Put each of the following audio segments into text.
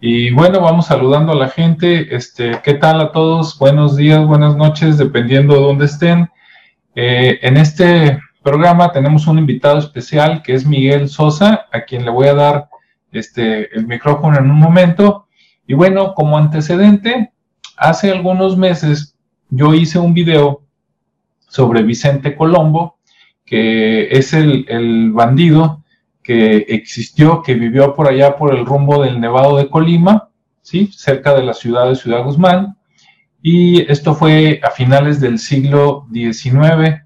Y bueno, vamos saludando a la gente. Este, ¿Qué tal a todos? Buenos días, buenas noches, dependiendo de dónde estén. Eh, en este programa tenemos un invitado especial que es Miguel Sosa, a quien le voy a dar este, el micrófono en un momento. Y bueno, como antecedente, hace algunos meses yo hice un video sobre Vicente Colombo, que es el, el bandido que existió, que vivió por allá por el rumbo del Nevado de Colima, ¿sí? cerca de la ciudad de Ciudad Guzmán. Y esto fue a finales del siglo XIX,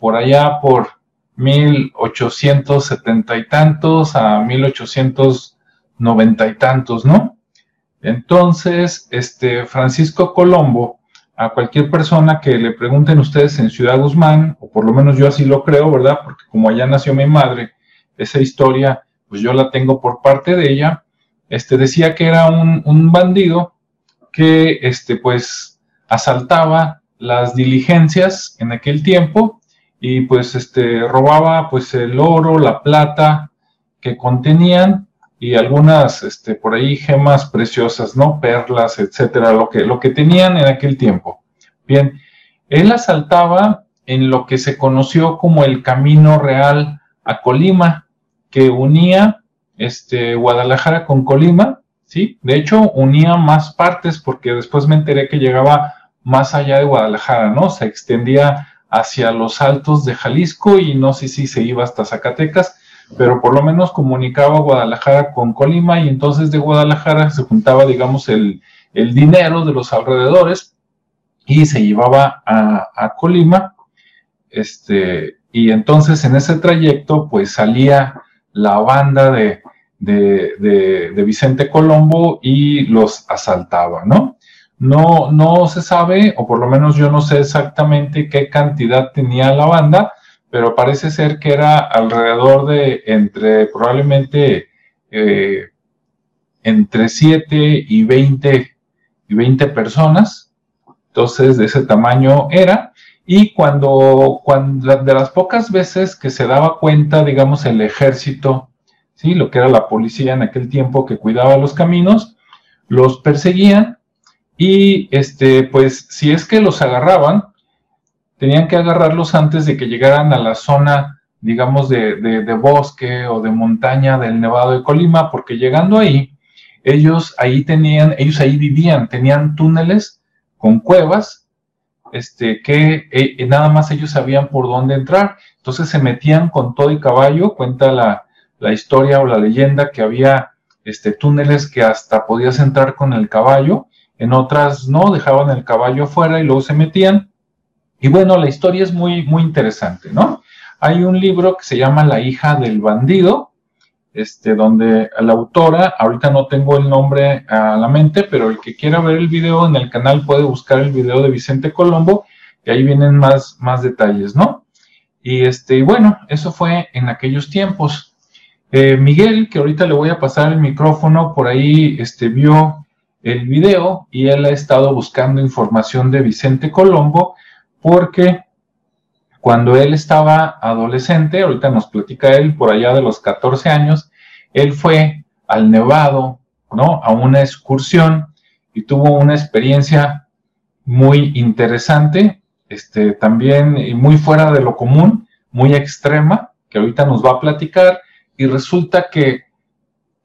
por allá por 1870 y tantos a 1890 y tantos, ¿no? Entonces, este Francisco Colombo, a cualquier persona que le pregunten ustedes en Ciudad Guzmán, o por lo menos yo así lo creo, ¿verdad? Porque como allá nació mi madre, esa historia, pues yo la tengo por parte de ella, este, decía que era un, bandido que, este, pues, asaltaba las diligencias en aquel tiempo y, pues, este, robaba, pues, el oro, la plata que contenían y algunas, este, por ahí gemas preciosas, ¿no? Perlas, etcétera, lo que, lo que tenían en aquel tiempo. Bien, él asaltaba en lo que se conoció como el Camino Real a Colima, que unía este, Guadalajara con Colima, ¿sí? De hecho, unía más partes porque después me enteré que llegaba más allá de Guadalajara, ¿no? Se extendía hacia los altos de Jalisco y no sé si se iba hasta Zacatecas, pero por lo menos comunicaba Guadalajara con Colima y entonces de Guadalajara se juntaba, digamos, el, dinero de los alrededores y se llevaba a, a Colima, este, y entonces en ese trayecto pues salía la banda de, de, Vicente Colombo y los asaltaba, ¿no? No, no se sabe, o por lo menos yo no sé exactamente qué cantidad tenía la banda, pero parece ser que era alrededor de entre probablemente eh, entre 7 y 20, y 20 personas. Entonces, de ese tamaño era. Y cuando, cuando, de las pocas veces que se daba cuenta, digamos, el ejército, ¿sí? lo que era la policía en aquel tiempo que cuidaba los caminos, los perseguían y, este, pues, si es que los agarraban, tenían que agarrarlos antes de que llegaran a la zona, digamos, de, de bosque o de montaña del Nevado de Colima, porque llegando ahí, ellos ahí tenían, ellos ahí vivían, tenían túneles con cuevas este, que eh, nada más ellos sabían por dónde entrar. Entonces se metían con todo y caballo, cuenta la, historia o la leyenda que había este, túneles que hasta podías entrar con el caballo, en otras no, dejaban el caballo afuera y luego se metían. Y bueno, la historia es muy, muy interesante, ¿no? Hay un libro que se llama La hija del bandido, este, donde la autora, ahorita no tengo el nombre a la mente, pero el que quiera ver el video en el canal puede buscar el video de Vicente Colombo, y ahí vienen más, más detalles, ¿no? Y este, bueno, eso fue en aquellos tiempos. Eh, Miguel, que ahorita le voy a pasar el micrófono, por ahí este, vio el video y él ha estado buscando información de Vicente Colombo porque cuando él estaba adolescente, ahorita nos platica él por allá de los 14 años, él fue al Nevado, ¿no? A una excursión y tuvo una experiencia muy interesante, este, también muy fuera de lo común, muy extrema, que ahorita nos va a platicar, y resulta que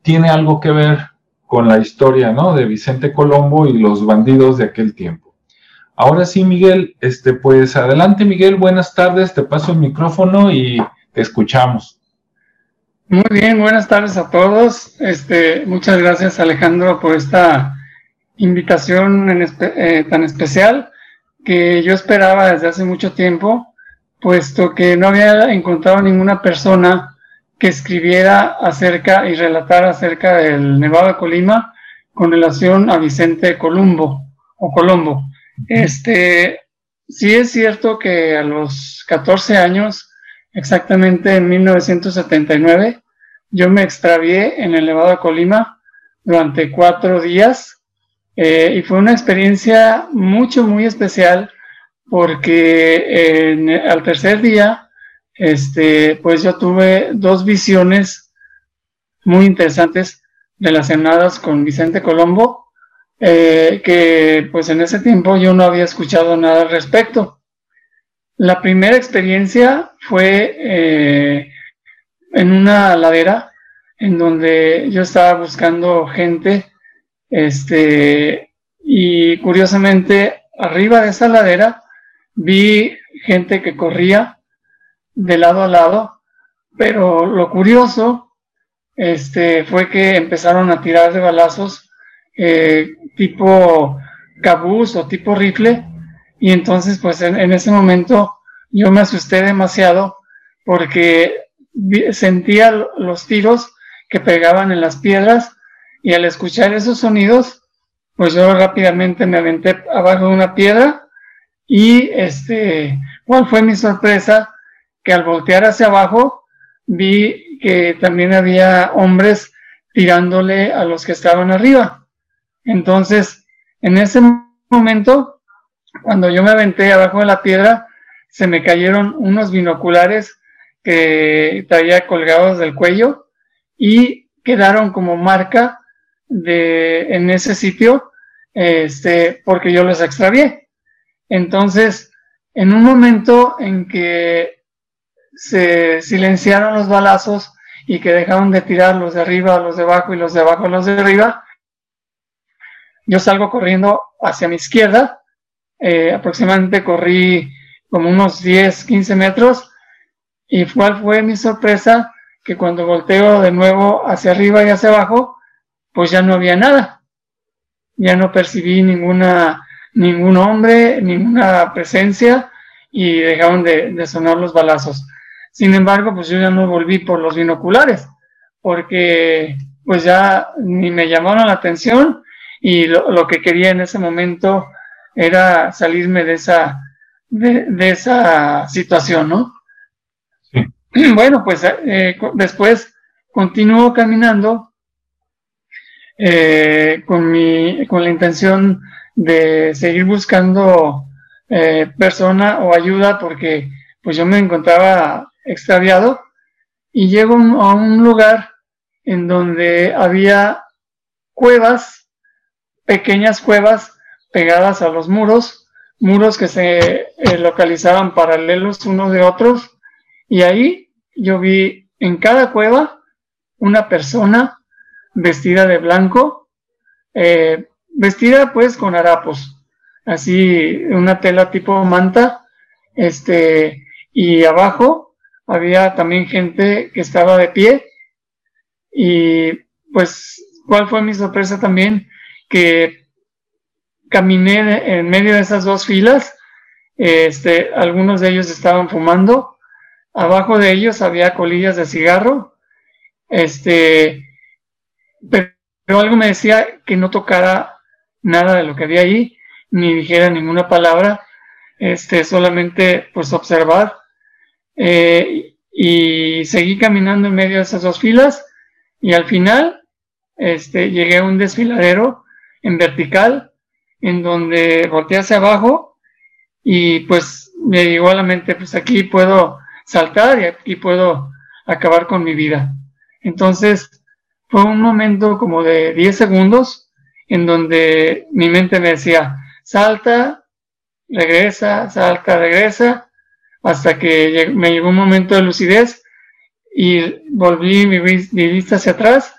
tiene algo que ver con la historia, ¿no? De Vicente Colombo y los bandidos de aquel tiempo. Ahora sí, Miguel, este, pues adelante, Miguel, buenas tardes, te paso el micrófono y te escuchamos. Muy bien, buenas tardes a todos. Este, muchas gracias, Alejandro, por esta invitación eh, tan especial que yo esperaba desde hace mucho tiempo, puesto que no había encontrado ninguna persona que escribiera acerca y relatara acerca del Nevado de Colima con relación a Vicente Colombo o Colombo. Este, sí es cierto que a los 14 años, exactamente en 1979, yo me extravié en el Nevado de Colima durante cuatro días eh, y fue una experiencia mucho, muy especial porque al tercer día, este, pues yo tuve dos visiones muy interesantes relacionadas con Vicente Colombo, eh, que pues en ese tiempo yo no había escuchado nada al respecto. La primera experiencia fue eh, en una ladera en donde yo estaba buscando gente, este, y curiosamente arriba de esa ladera vi gente que corría de lado a lado, pero lo curioso este, fue que empezaron a tirar de balazos eh, tipo cabús o tipo rifle, y entonces pues en ese momento yo me asusté demasiado porque sentía los tiros que pegaban en las piedras y al escuchar esos sonidos, pues yo rápidamente me aventé abajo de una piedra y este, ¿cuál fue mi sorpresa? Que al voltear hacia abajo vi que también había hombres tirándole a los que estaban arriba. Entonces, en ese momento, cuando yo me aventé abajo de la piedra, se me cayeron unos binoculares que traía colgados del cuello y quedaron como marca de en ese sitio este porque yo los extravié. Entonces en un momento en que se silenciaron los balazos y que dejaron de tirar los de arriba los de abajo y los de abajo los de arriba yo salgo corriendo hacia mi izquierda eh, aproximadamente corrí como unos 10 15 metros y cuál fue mi sorpresa que cuando volteo de nuevo hacia arriba y hacia abajo, pues ya no había nada. Ya no percibí ninguna, ningún hombre, ninguna presencia y dejaron de, sonar los balazos. Sin embargo, pues yo ya no volví por los binoculares, porque pues ya ni me llamaron la atención y lo, que quería en ese momento era salirme de esa, de esa situación, ¿no? Bueno, pues eh, después continúo caminando eh, con, mi, con la intención de seguir buscando eh, persona o ayuda porque pues yo me encontraba extraviado y llego a un lugar en donde había cuevas, pequeñas cuevas pegadas a los muros, muros que se localizaban paralelos unos de otros. Y ahí yo vi en cada cueva una persona vestida de blanco, eh, vestida pues con harapos, así una tela tipo manta, este, y abajo había también gente que estaba de pie. Y pues cuál fue mi sorpresa también que caminé en medio de esas dos filas, este, algunos de ellos estaban fumando Abajo de ellos había colillas de cigarro. Este, pero, algo me decía que no tocara nada de lo que había ahí, ni dijera ninguna palabra, este, solamente pues observar. Eh, y seguí caminando en medio de esas dos filas y al final este, llegué a un desfiladero en vertical en donde volteé hacia abajo y pues me llegó a la mente pues aquí puedo saltar y aquí puedo acabar con mi vida. Entonces, fue un momento como de 10 segundos en donde mi mente me decía, salta, regresa, salta, regresa, hasta que me llegó un momento de lucidez y volví mi, vista hacia atrás,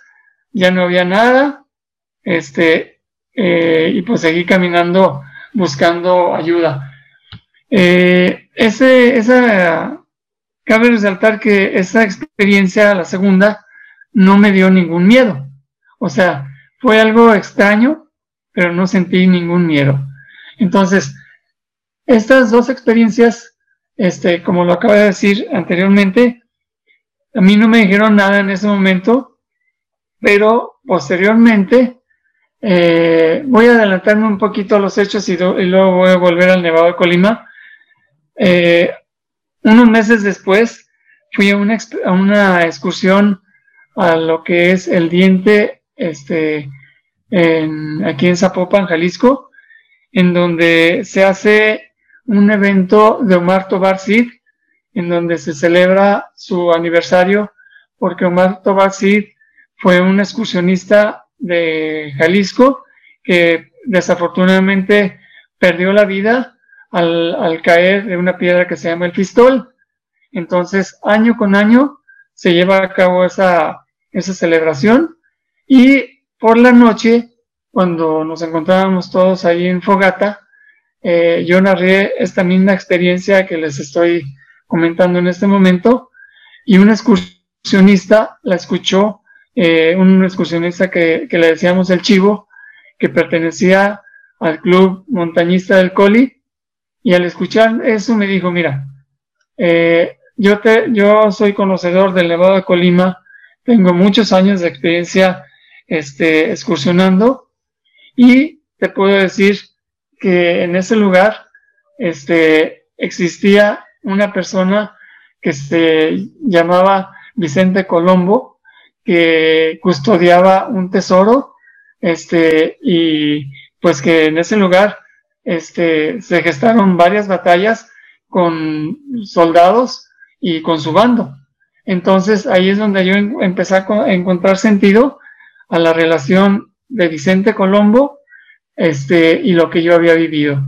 ya no había nada, este, eh, y pues seguí caminando buscando ayuda. Eh, ese, Cabe resaltar que esa experiencia, la segunda, no me dio ningún miedo. O sea, fue algo extraño, pero no sentí ningún miedo. Entonces, estas dos experiencias, este, como lo acabo de decir anteriormente, a mí no me dijeron nada en ese momento, pero posteriormente eh, voy a adelantarme un poquito a los hechos y, luego voy a volver al Nevado de Colima. Eh, unos meses después fui a una, a una excursión a lo que es el diente este, en, aquí en Zapopan, Jalisco, en donde se hace un evento de Omar Tobar Cid, en donde se celebra su aniversario, porque Omar Tobar Cid fue un excursionista de Jalisco que desafortunadamente perdió la vida al, caer de una piedra que se llama el pistol. Entonces, año con año se lleva a cabo esa, esa celebración y por la noche, cuando nos encontrábamos todos ahí en Fogata, eh, yo narré esta misma experiencia que les estoy comentando en este momento y un excursionista la escuchó, eh, un excursionista que, le decíamos el Chivo, que pertenecía al club montañista del Coli y al escuchar eso me dijo, mira, eh, yo, te, yo soy conocedor del Nevado de Colima, tengo muchos años de experiencia este, excursionando y te puedo decir que en ese lugar este, existía una persona que se llamaba Vicente Colombo, que custodiaba un tesoro, este, y pues que en ese lugar este, se gestaron varias batallas con soldados y con su bando. Entonces ahí es donde yo empecé a encontrar sentido a la relación de Vicente Colombo este, y lo que yo había vivido.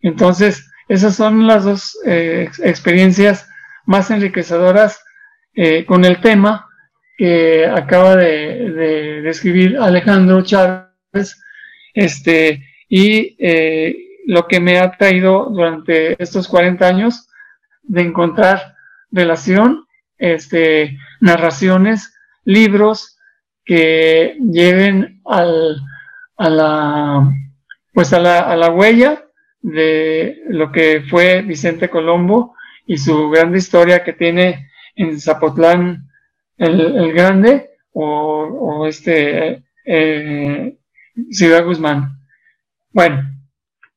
Entonces, esas son las dos eh, experiencias más enriquecedoras eh, con el tema que acaba de, describir Alejandro Chávez, este, y eh, lo que me ha traído durante estos 40 años de encontrar relación, este, narraciones, libros que lleven al, a la, pues a la, a la huella de lo que fue Vicente Colombo y su gran historia que tiene en Zapotlán el, Grande o, este eh, Ciudad Guzmán. Bueno,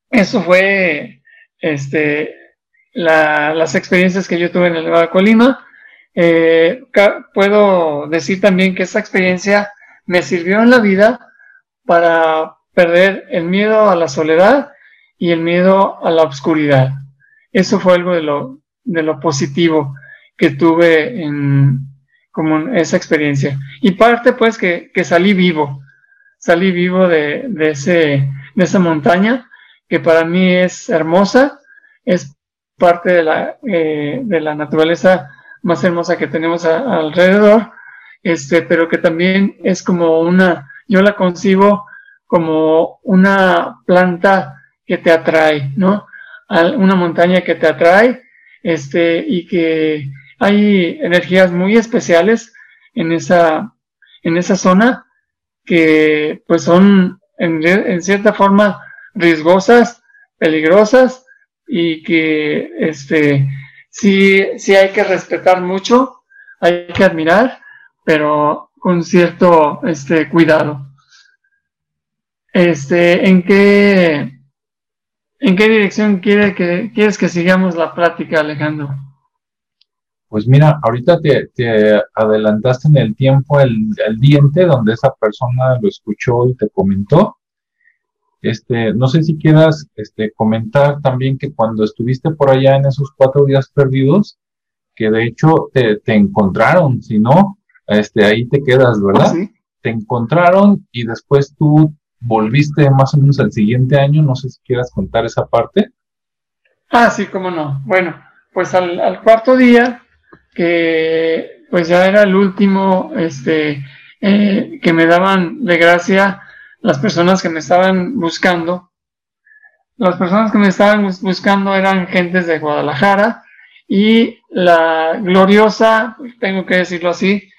eso fue este, las experiencias que yo tuve en el Nevado de Colima. Eh, puedo decir también que esa experiencia me sirvió en la vida para perder el miedo a la soledad y el miedo a la oscuridad. Eso fue algo de lo, de lo positivo que tuve en como esa experiencia. Y parte pues que, que salí vivo, salí vivo de, de, ese, de esa montaña que para mí es hermosa, es parte de la, eh, de la naturaleza más hermosa que tenemos alrededor, este, pero que también es como una, yo la concibo como una planta que te atrae, ¿no? una montaña que te atrae, este, y que hay energías muy especiales en esa, en esa zona que pues son en, cierta forma riesgosas, peligrosas y que este, sí, sí hay que respetar mucho, hay que admirar, pero con cierto este, cuidado. Este, ¿en qué ¿En qué dirección quiere que, quieres que sigamos la plática, Alejandro? Pues mira, ahorita te, adelantaste en el tiempo el, diente donde esa persona lo escuchó y te comentó. Este, no sé si quieras este, comentar también que cuando estuviste por allá en esos cuatro días perdidos, que de hecho te, encontraron, si no, este, ahí te quedas, ¿verdad? ¿Ah, te encontraron y después tú volviste más o menos al siguiente año, no sé si quieras contar esa parte. Ah, sí, cómo no. Bueno, pues al, cuarto día, que pues ya era el último, este, eh, que me daban de gracia las personas que me estaban buscando. Las personas que me estaban buscando eran gentes de Guadalajara y la gloriosa, tengo que decirlo así,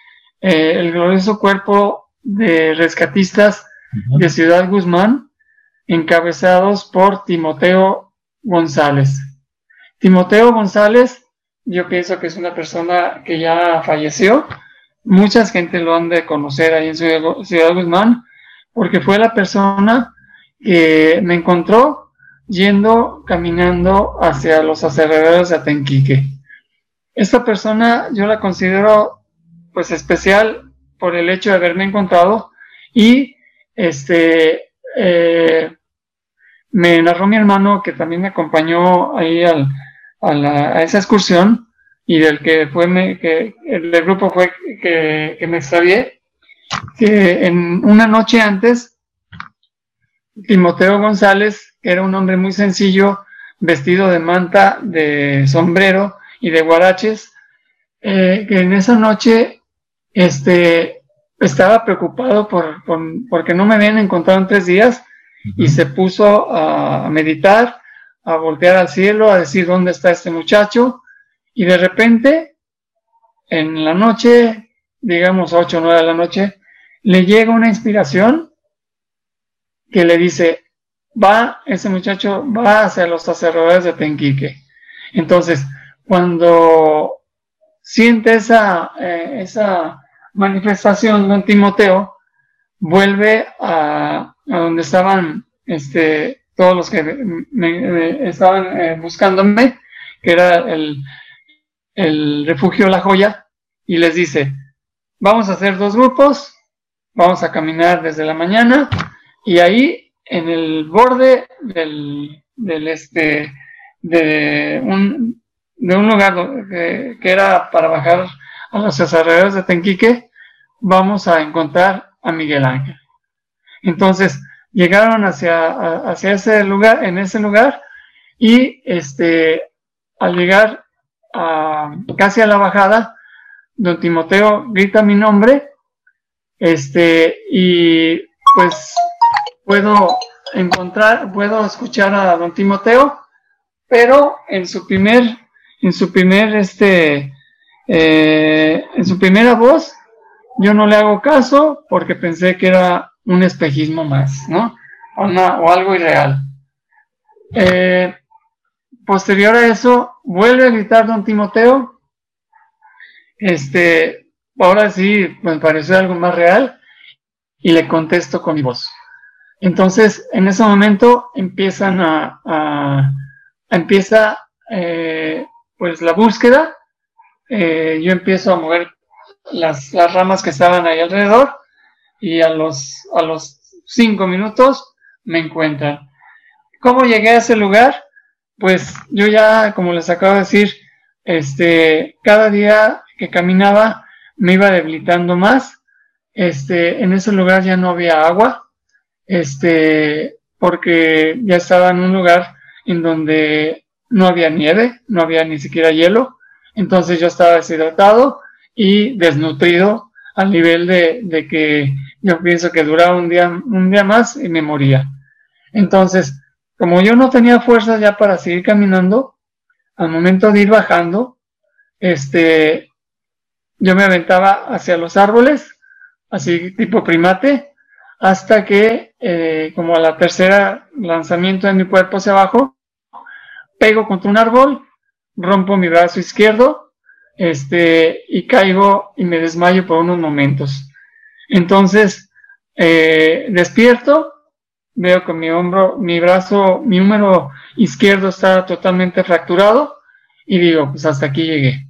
eh, el glorioso cuerpo de rescatistas de Ciudad Guzmán, encabezados por Timoteo González. Timoteo González, yo pienso que es una persona que ya falleció. Mucha gente lo han de conocer ahí en Ciudad, Guzmán, porque fue la persona que me encontró yendo caminando hacia los alrededores de Atenquique. Esta persona yo la considero pues especial por el hecho de haberme encontrado y este, eh, me narró mi hermano que también me acompañó ahí a, esa excursión y del que fue que el grupo fue que, me extravié que en una noche antes, Timoteo González, que era un hombre muy sencillo, vestido de manta, de sombrero y de guaraches, eh, que en esa noche este, estaba preocupado por, porque no me habían encontrado en tres días y se puso a meditar, a voltear al cielo, a decir dónde está este muchacho y de repente en la noche, digamos 8 o 9 de la noche, le llega una inspiración que le dice, va, ese muchacho va hacia los sacerdotes de Tenquique. Entonces, cuando siente esa, eh, esa manifestación, don Timoteo vuelve a, donde estaban este, todos los que me, estaban eh, buscándome, que era el, el refugio La Joya, y les dice, vamos a hacer dos grupos, vamos a caminar desde la mañana, y ahí en el borde del, del este, de un, de un lugar que, que era para bajar a los alrededores de Tenquique, vamos a encontrar a Miguel Ángel. Entonces, llegaron hacia, hacia ese lugar, en ese lugar, y este, al llegar a, casi a la bajada, don Timoteo grita mi nombre, este, y pues puedo encontrar, puedo escuchar a don Timoteo, pero en su primer, en su primer, este, eh, en su primera voz, yo no le hago caso porque pensé que era un espejismo más, ¿no? O, o algo irreal. Eh, posterior a eso, vuelve a gritar don Timoteo. Este, ahora sí me pareció algo más real y le contesto con mi voz. Entonces, en ese momento empiezan a, empieza eh, pues la búsqueda eh, yo empiezo a mover las, ramas que estaban ahí alrededor y a los, a los cinco minutos me encuentran. ¿Cómo llegué a ese lugar? Pues yo ya, como les acabo de decir, este, cada día que caminaba me iba debilitando más. Este, en ese lugar ya no había agua, este, porque ya estaba en un lugar en donde no había nieve, no había ni siquiera hielo. Entonces yo estaba deshidratado y desnutrido al nivel de, que yo pienso que duraba un día, un día más y me moría. Entonces, como yo no tenía fuerzas ya para seguir caminando, al momento de ir bajando, este, yo me aventaba hacia los árboles, así tipo primate, hasta que, eh, como a la tercera lanzamiento de mi cuerpo hacia abajo, pego contra un árbol rompo mi brazo izquierdo este, y caigo y me desmayo por unos momentos. Entonces, eh, despierto, veo que mi hombro, mi brazo, mi húmero izquierdo está totalmente fracturado y digo, pues hasta aquí llegué.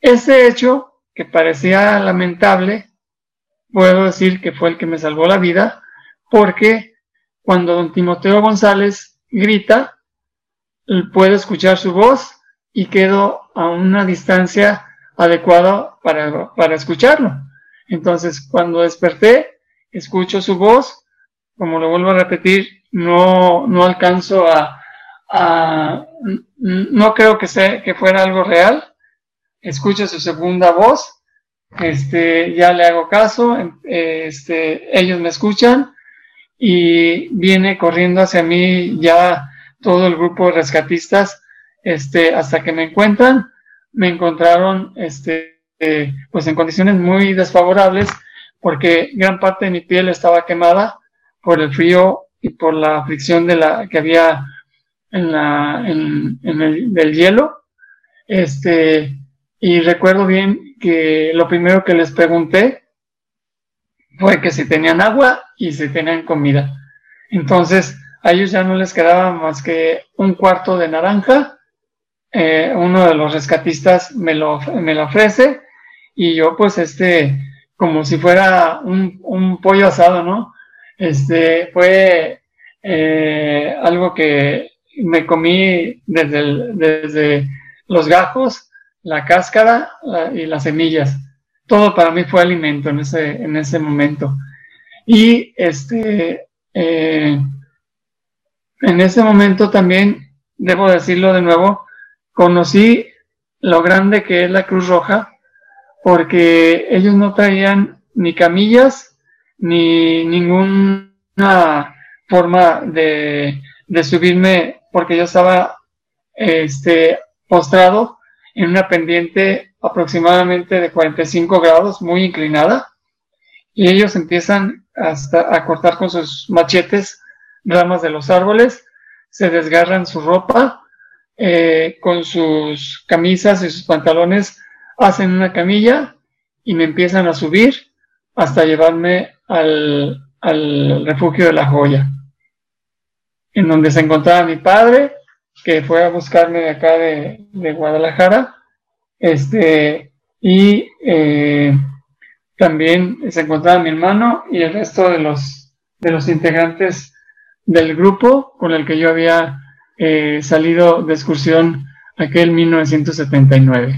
Ese hecho, que parecía lamentable, puedo decir que fue el que me salvó la vida, porque cuando don Timoteo González grita, puedo escuchar su voz y quedo a una distancia adecuada para, escucharlo. Entonces, cuando desperté, escucho su voz, como lo vuelvo a repetir, no, no alcanzo a, no creo que, sea, que fuera algo real. Escucho su segunda voz, este, ya le hago caso, este, ellos me escuchan y viene corriendo hacia mí ya todo el grupo de rescatistas este, hasta que me encuentran, me encontraron este, eh, pues en condiciones muy desfavorables porque gran parte de mi piel estaba quemada por el frío y por la fricción de la que había en, la, en, el del hielo. Este, y recuerdo bien que lo primero que les pregunté fue que si tenían agua y si tenían comida. Entonces, a ellos ya no les quedaba más que un cuarto de naranja eh, uno de los rescatistas me lo, me lo ofrece y yo pues este, como si fuera un, pollo asado, ¿no? Este fue eh, algo que me comí desde, desde los gajos, la cáscara y las semillas. todo para mí fue alimento en ese, en ese momento. Y este, eh, en ese momento también, debo decirlo de nuevo, conocí lo grande que es la Cruz Roja, porque ellos no traían ni camillas, ni ninguna forma de, de subirme, porque yo estaba este, postrado en una pendiente aproximadamente de 45 grados, muy inclinada, y ellos empiezan hasta a cortar con sus machetes ramas de los árboles, se desgarran su ropa, eh, con sus camisas y sus pantalones hacen una camilla y me empiezan a subir hasta llevarme al, refugio de la joya, en donde se encontraba mi padre, que fue a buscarme de acá de, Guadalajara, este, y eh, también se encontraba mi hermano y el resto de los, de los integrantes del grupo con el que yo había eh, salido de excursión aquel 1979.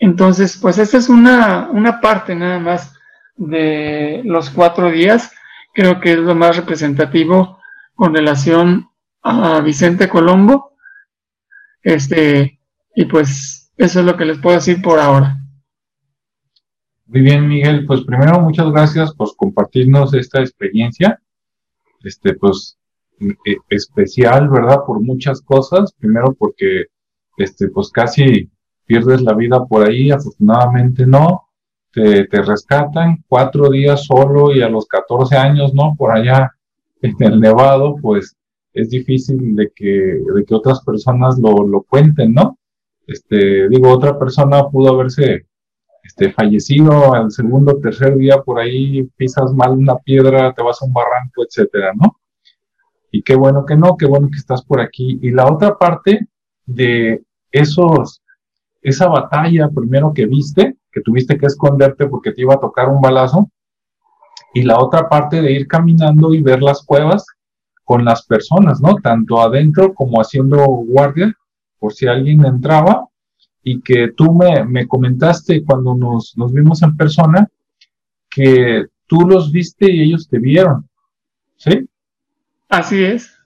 Entonces, pues esta es una, una parte nada más de los cuatro días. Creo que es lo más representativo con relación a Vicente Colombo. Este, y pues eso es lo que les puedo decir por ahora. Muy bien, Miguel. Pues primero, muchas gracias por compartirnos esta experiencia. Este, pues, e, especial, ¿verdad? Por muchas cosas. Primero porque, este, pues casi pierdes la vida por ahí. Afortunadamente no. Te, te rescatan cuatro días solo y a los 14 años, ¿no? Por allá en el Nevado, pues es difícil de que, de que otras personas lo, lo cuenten, ¿no? Este, digo, otra persona pudo haberse este, fallecido al segundo o tercer día por ahí, pisas mal una piedra, te vas a un barranco, etcétera, ¿no? Y qué bueno que no, qué bueno que estás por aquí. Y la otra parte de esos, esa batalla primero que viste, que tuviste que esconderte porque te iba a tocar un balazo, y la otra parte de ir caminando y ver las cuevas con las personas, ¿no? Tanto adentro como haciendo guardia, por si alguien entraba, y que tú me, me comentaste cuando nos, nos, vimos en persona que tú los viste y ellos te vieron, ¿sí? Así es.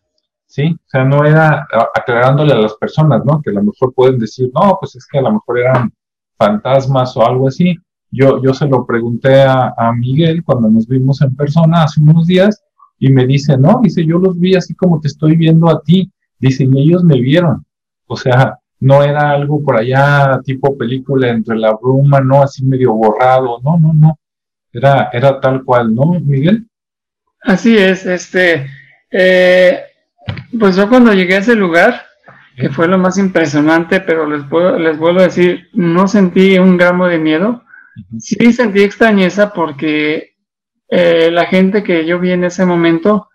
Sí, o sea, no era aclarándole a las personas, ¿no? Que a lo mejor pueden decir, no, pues es que a lo mejor eran fantasmas o algo así. Yo, yo se lo pregunté a, Miguel cuando nos vimos en persona hace unos días y me dice, no, dice, yo los vi así como te estoy viendo a ti. Dice, y ellos me vieron. O sea, no era algo por allá tipo película entre la bruma, no así medio borrado, no, no, no, era, era tal cual, ¿no, Miguel? Así es, este, eh, pues yo cuando llegué a ese lugar, que fue lo más impresionante, pero les, puedo, les vuelvo a decir, no sentí un gramo de miedo, sí sentí extrañeza porque eh, la gente que yo vi en ese momento,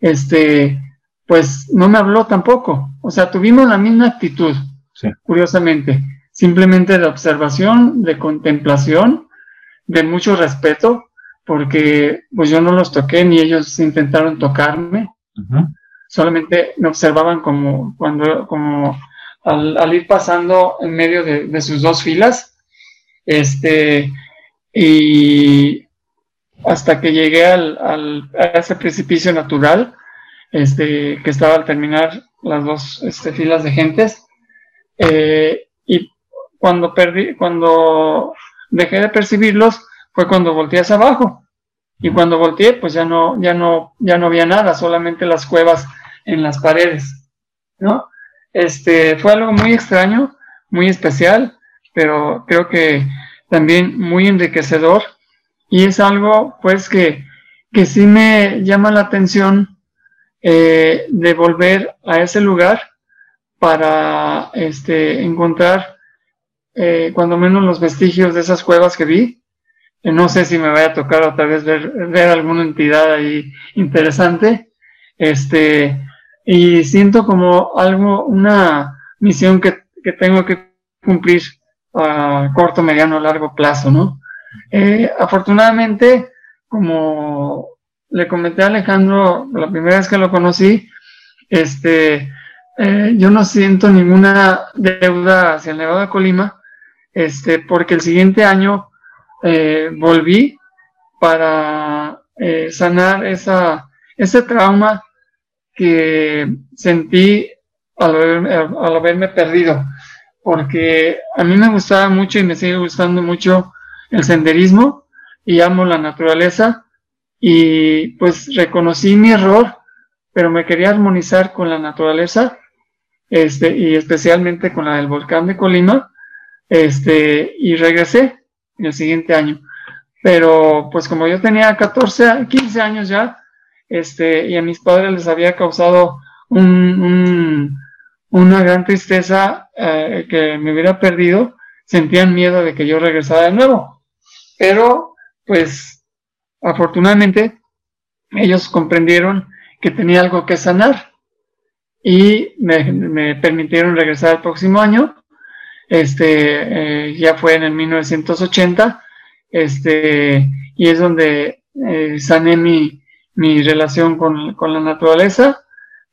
este, pues no me habló tampoco, o sea, tuvimos la misma actitud, curiosamente, simplemente de observación, de contemplación, de mucho respeto, porque pues yo no los toqué ni ellos intentaron tocarme, solamente me observaban como cuando, como al, ir pasando en medio de, sus dos filas, este, y hasta que llegué al, a ese precipicio natural, este, que estaba al terminar las dos este, filas de gentes, eh, y cuando perdí, cuando dejé de percibirlos, fue cuando volteé hacia abajo. Y cuando volteé, pues ya no, ya no, ya no había nada, solamente las cuevas en las paredes, ¿no? Este, fue algo muy extraño, muy especial, pero creo que también muy enriquecedor. Y es algo, pues, que, que sí me llama la atención eh, de volver a ese lugar para este, encontrar eh, cuando menos los vestigios de esas cuevas que vi. Eh, no sé si me vaya a tocar otra vez ver, ver alguna entidad ahí interesante. Este, y siento como algo, una misión que, que tengo que cumplir a corto, mediano, largo plazo, ¿no? Eh, afortunadamente, como le comenté a Alejandro la primera vez que lo conocí, este, eh, yo no siento ninguna deuda hacia el Nevado de Colima, este, porque el siguiente año eh, volví para eh, sanar esa, ese trauma que sentí al, al haberme perdido, porque a mí me gustaba mucho y me sigue gustando mucho el senderismo y amo la naturaleza y pues reconocí mi error, pero me quería armonizar con la naturaleza este, y especialmente con la del volcán de Colima este, y regresé el siguiente año. Pero pues como yo tenía 14, 15 años ya, este, y a mis padres les había causado un, una gran tristeza eh, que me hubiera perdido, sentían miedo de que yo regresara de nuevo. Pero pues afortunadamente ellos comprendieron que tenía algo que sanar y me, permitieron regresar el próximo año este, eh, ya fue en el 1980, este, y es donde eh, sané mi, mi relación con, con, la naturaleza.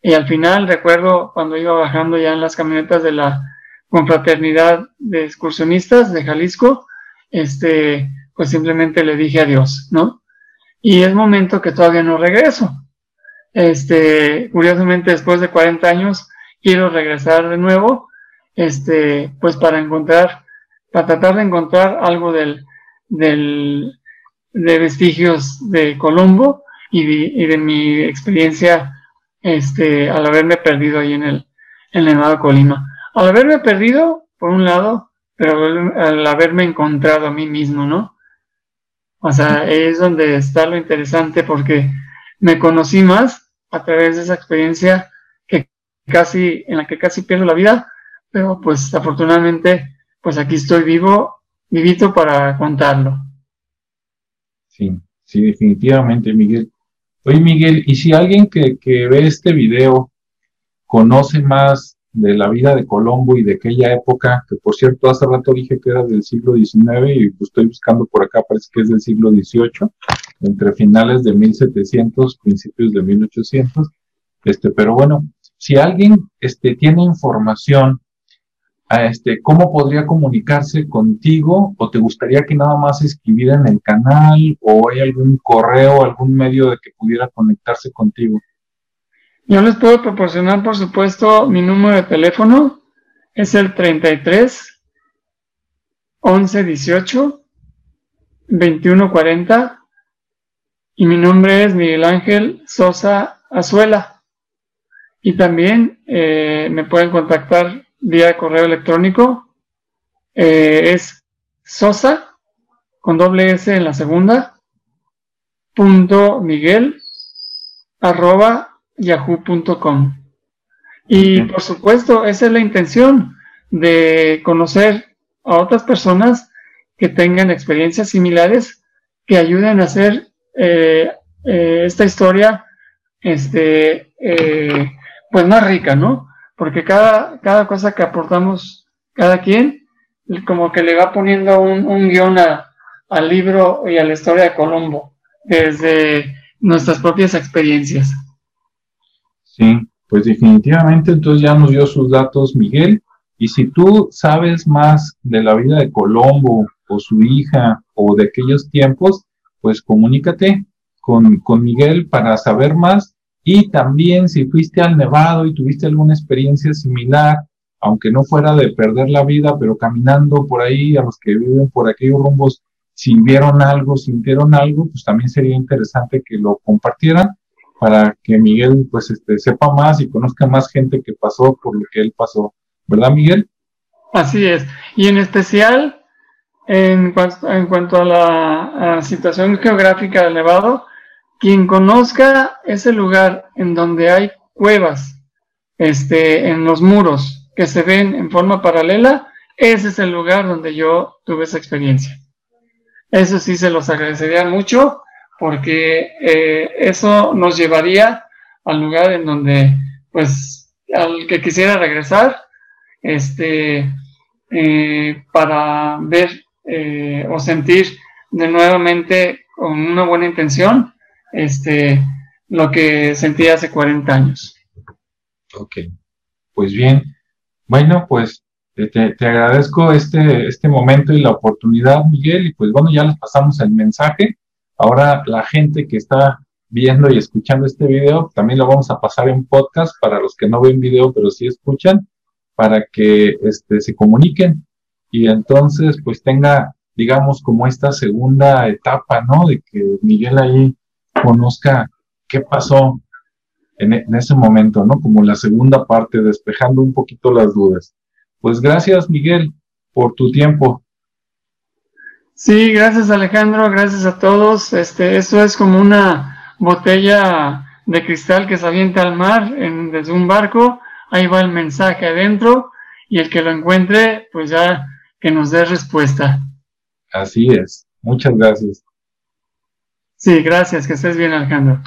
Y al final recuerdo cuando iba bajando ya en las camionetas de la confraternidad de excursionistas de Jalisco, este, pues simplemente le dije adiós, ¿no? Y es momento que todavía no regreso. Este, curiosamente después de 40 años quiero regresar de nuevo este, pues para encontrar, para tratar de encontrar algo del, del de vestigios de Colombo y de, mi experiencia este, al haberme perdido ahí en el, en el Nevado Colima. Al haberme perdido, por un lado, pero al haberme encontrado a mí mismo, ¿no? O sea, es donde está lo interesante porque me conocí más a través de esa experiencia que casi, en la que casi pierdo la vida, pero pues afortunadamente, pues aquí estoy vivo, vivito para contarlo. Sí, sí, definitivamente, Miguel. Oye, Miguel, y si alguien que, que ve este video conoce más de la vida de Colombo y de aquella época, que por cierto hace rato dije que era del siglo XIX y estoy buscando por acá, parece que es del siglo XVIII, entre finales de 1700, principios de 1800, este, pero bueno, si alguien este, tiene información este, ¿cómo podría comunicarse contigo? ¿O te gustaría que nada más escribiera en el canal? ¿O hay algún correo, algún medio de que pudiera conectarse contigo? Yo les puedo proporcionar, por supuesto, mi número de teléfono. Es el 33 11 18 21 40 y mi nombre es Miguel Ángel Sosa Azuela. Y también eh, me pueden contactar vía correo electrónico eh, es sosa con doble S en la segunda punto miguel arroba yahoo.com y por supuesto esa es la intención de conocer a otras personas que tengan experiencias similares que ayuden a hacer eh, eh, esta historia este pues más rica no porque cada, cada cosa que aportamos cada quien, como que le va poniendo un, un guion al libro y a la historia de Colombo, desde nuestras propias experiencias. Sí, pues definitivamente entonces ya nos dio sus datos Miguel, y si tú sabes más de la vida de Colombo o su hija o de aquellos tiempos, pues comunícate con, con Miguel para saber más y también si fuiste al Nevado y tuviste alguna experiencia similar, aunque no fuera de perder la vida, pero caminando por ahí, a los que viven por aquellos rumbos, si vieron algo, sintieron algo, pues también sería interesante que lo compartieran para que Miguel pues este, sepa más y conozca más gente que pasó por lo que él pasó. ¿Verdad, Miguel? Así es. Y en especial, en, cuanto, en cuanto a la situación geográfica del Nevado, quien conozca ese lugar en donde hay cuevas, este, en los muros que se ven en forma paralela, ese es el lugar donde yo tuve esa experiencia. Eso sí se los agradecería mucho porque eh, eso nos llevaría al lugar en donde, pues, al que quisiera regresar, este, eh, para ver eh, o sentir de nuevamente con una buena intención este, lo que sentí hace 40 años. Ok, pues bien. Bueno, pues Eh, te, agradezco este, este momento y la oportunidad, Miguel, y pues bueno, ya les pasamos el mensaje. Ahora la gente que está viendo y escuchando este video, también lo vamos a pasar en podcast para los que no ven video, pero sí escuchan, para que este, se comuniquen y entonces pues tenga, digamos, como esta segunda etapa, ¿no? De que Miguel ahí conozca qué pasó en, en ese momento, ¿no? Como la segunda parte, despejando un poquito las dudas. Pues gracias, Miguel, por tu tiempo. Sí, gracias Alejandro, gracias a todos. Este, eso es como una botella de cristal que se avienta al mar en, desde un barco. Ahí va el mensaje adentro y el que lo encuentre, pues ya que nos dé respuesta. Así es. Muchas gracias. Sí, gracias. Que estés bien, Alejandro.